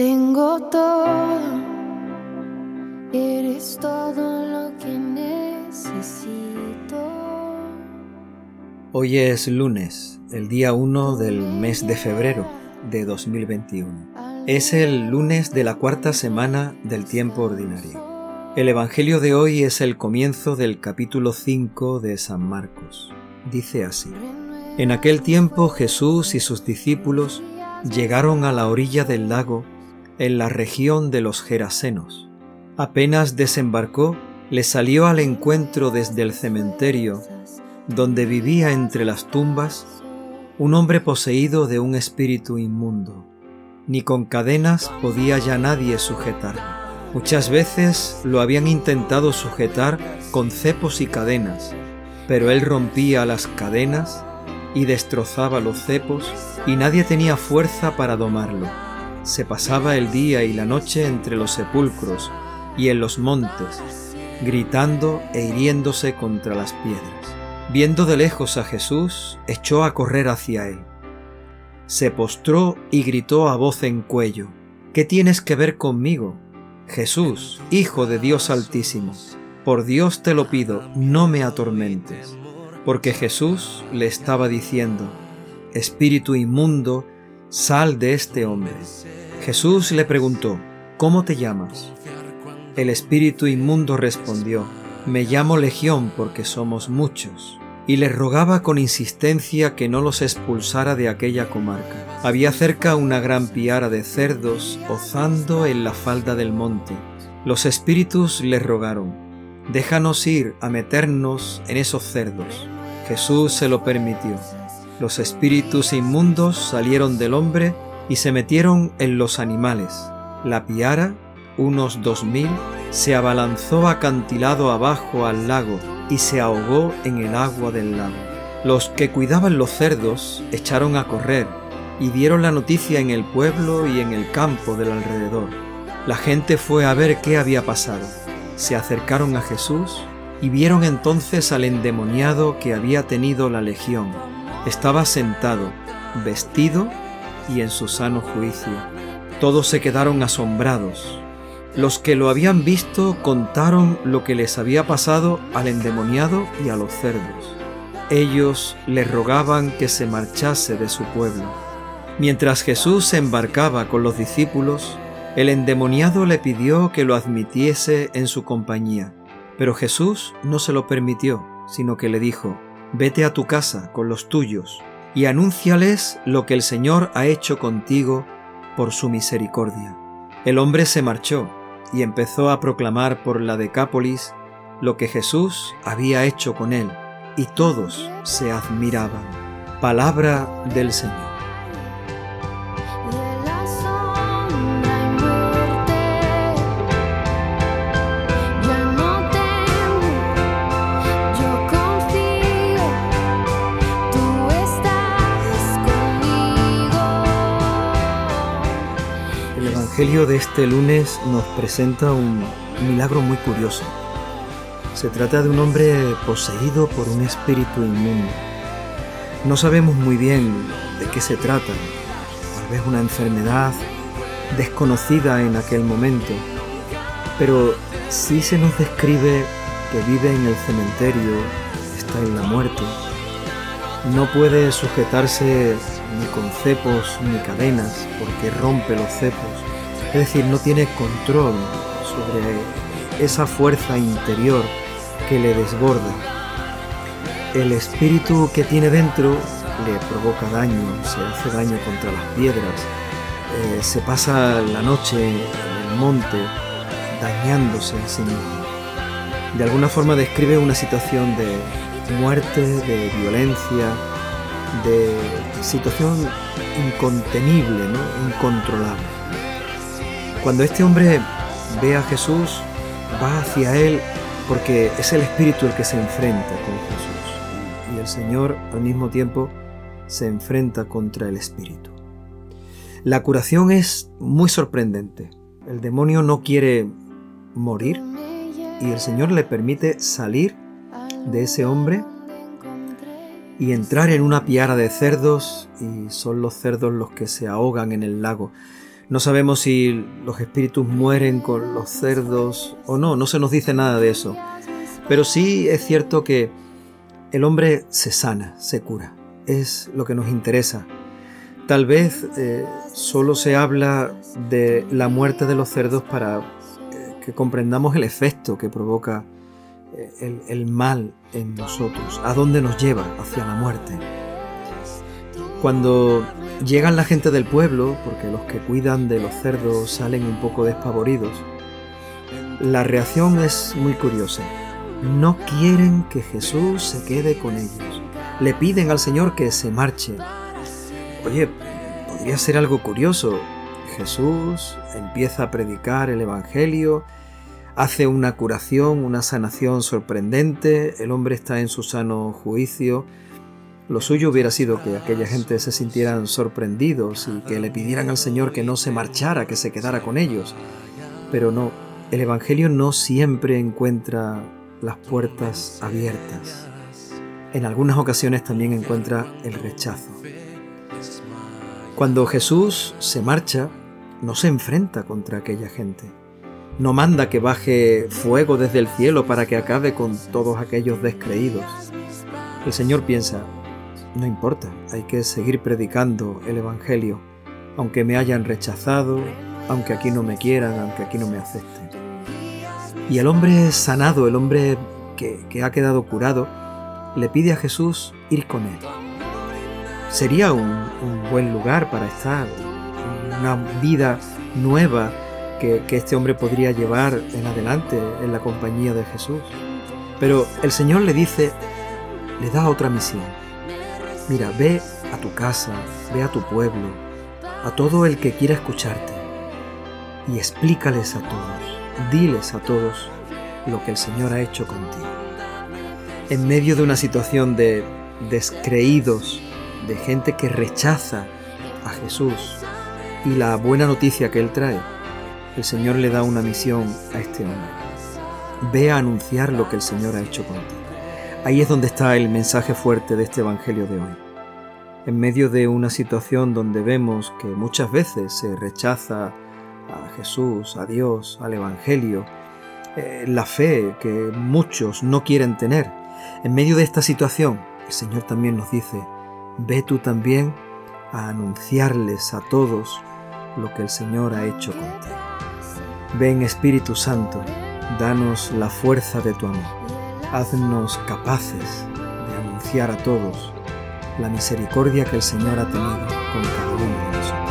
Tengo todo, eres todo lo que necesito. Hoy es lunes, el día 1 del mes de febrero de 2021. Es el lunes de la cuarta semana del tiempo ordinario. El Evangelio de hoy es el comienzo del capítulo 5 de San Marcos. Dice así. En aquel tiempo Jesús y sus discípulos llegaron a la orilla del lago en la región de los Gerasenos. Apenas desembarcó, le salió al encuentro desde el cementerio, donde vivía entre las tumbas, un hombre poseído de un espíritu inmundo. Ni con cadenas podía ya nadie sujetarlo. Muchas veces lo habían intentado sujetar con cepos y cadenas, pero él rompía las cadenas y destrozaba los cepos y nadie tenía fuerza para domarlo. Se pasaba el día y la noche entre los sepulcros y en los montes, gritando e hiriéndose contra las piedras. Viendo de lejos a Jesús, echó a correr hacia él. Se postró y gritó a voz en cuello, ¿Qué tienes que ver conmigo? Jesús, Hijo de Dios Altísimo, por Dios te lo pido, no me atormentes porque Jesús le estaba diciendo, Espíritu inmundo, sal de este hombre. Jesús le preguntó, ¿cómo te llamas? El espíritu inmundo respondió, me llamo Legión porque somos muchos, y le rogaba con insistencia que no los expulsara de aquella comarca. Había cerca una gran piara de cerdos ozando en la falda del monte. Los espíritus le rogaron, Déjanos ir a meternos en esos cerdos. Jesús se lo permitió. Los espíritus inmundos salieron del hombre y se metieron en los animales. La piara, unos dos mil, se abalanzó acantilado abajo al lago y se ahogó en el agua del lago. Los que cuidaban los cerdos echaron a correr y dieron la noticia en el pueblo y en el campo del alrededor. La gente fue a ver qué había pasado se acercaron a Jesús y vieron entonces al endemoniado que había tenido la legión. Estaba sentado, vestido y en su sano juicio. Todos se quedaron asombrados. Los que lo habían visto contaron lo que les había pasado al endemoniado y a los cerdos. Ellos le rogaban que se marchase de su pueblo. Mientras Jesús se embarcaba con los discípulos, el endemoniado le pidió que lo admitiese en su compañía, pero Jesús no se lo permitió, sino que le dijo, Vete a tu casa con los tuyos y anúnciales lo que el Señor ha hecho contigo por su misericordia. El hombre se marchó y empezó a proclamar por la Decápolis lo que Jesús había hecho con él, y todos se admiraban. Palabra del Señor. Evangelio de este lunes nos presenta un milagro muy curioso. Se trata de un hombre poseído por un espíritu inmundo. No sabemos muy bien de qué se trata, tal vez una enfermedad desconocida en aquel momento, pero sí se nos describe que vive en el cementerio, está en la muerte, no puede sujetarse ni con cepos ni cadenas porque rompe los cepos es decir, no tiene control sobre esa fuerza interior que le desborda. El espíritu que tiene dentro le provoca daño, se hace daño contra las piedras, eh, se pasa la noche en el monte dañándose a sí mismo. De alguna forma describe una situación de muerte, de violencia, de situación incontenible, ¿no? incontrolable. Cuando este hombre ve a Jesús, va hacia él porque es el Espíritu el que se enfrenta con Jesús. Y el Señor al mismo tiempo se enfrenta contra el Espíritu. La curación es muy sorprendente. El demonio no quiere morir y el Señor le permite salir de ese hombre y entrar en una piara de cerdos y son los cerdos los que se ahogan en el lago. No sabemos si los espíritus mueren con los cerdos o no, no se nos dice nada de eso. Pero sí es cierto que el hombre se sana, se cura. Es lo que nos interesa. Tal vez eh, solo se habla de la muerte de los cerdos para eh, que comprendamos el efecto que provoca eh, el, el mal en nosotros, a dónde nos lleva hacia la muerte. Cuando llegan la gente del pueblo, porque los que cuidan de los cerdos salen un poco despavoridos, la reacción es muy curiosa. No quieren que Jesús se quede con ellos. Le piden al Señor que se marche. Oye, podría ser algo curioso. Jesús empieza a predicar el Evangelio, hace una curación, una sanación sorprendente, el hombre está en su sano juicio, lo suyo hubiera sido que aquella gente se sintieran sorprendidos y que le pidieran al Señor que no se marchara, que se quedara con ellos. Pero no, el Evangelio no siempre encuentra las puertas abiertas. En algunas ocasiones también encuentra el rechazo. Cuando Jesús se marcha, no se enfrenta contra aquella gente. No manda que baje fuego desde el cielo para que acabe con todos aquellos descreídos. El Señor piensa, no importa, hay que seguir predicando el Evangelio, aunque me hayan rechazado, aunque aquí no me quieran, aunque aquí no me acepten. Y el hombre sanado, el hombre que, ha quedado curado, le pide a Jesús ir con él. Sería un, buen lugar para estar, una vida nueva que este hombre podría llevar en adelante en la compañía de Jesús. Pero el Señor le dice, le da otra misión Mira, ve a tu casa, ve a tu pueblo, a todo el que quiera escucharte y explícales a todos, diles a todos lo que el Señor ha hecho contigo. En medio de una situación de descreídos, de gente que rechaza a Jesús y la buena noticia que Él trae, el Señor le da una misión a este hombre. Ve a anunciar lo que el Señor ha hecho contigo. Ahí es donde está el mensaje fuerte de este Evangelio de hoy. En medio de una situación donde vemos que muchas veces se rechaza a Jesús, a Dios, al Evangelio, eh, la fe que muchos no quieren tener, en medio de esta situación, el Señor también nos dice, ve tú también a anunciarles a todos lo que el Señor ha hecho contigo. Ven Espíritu Santo, danos la fuerza de tu amor haznos capaces de anunciar a todos la misericordia que el Señor ha tenido con cada uno de nosotros.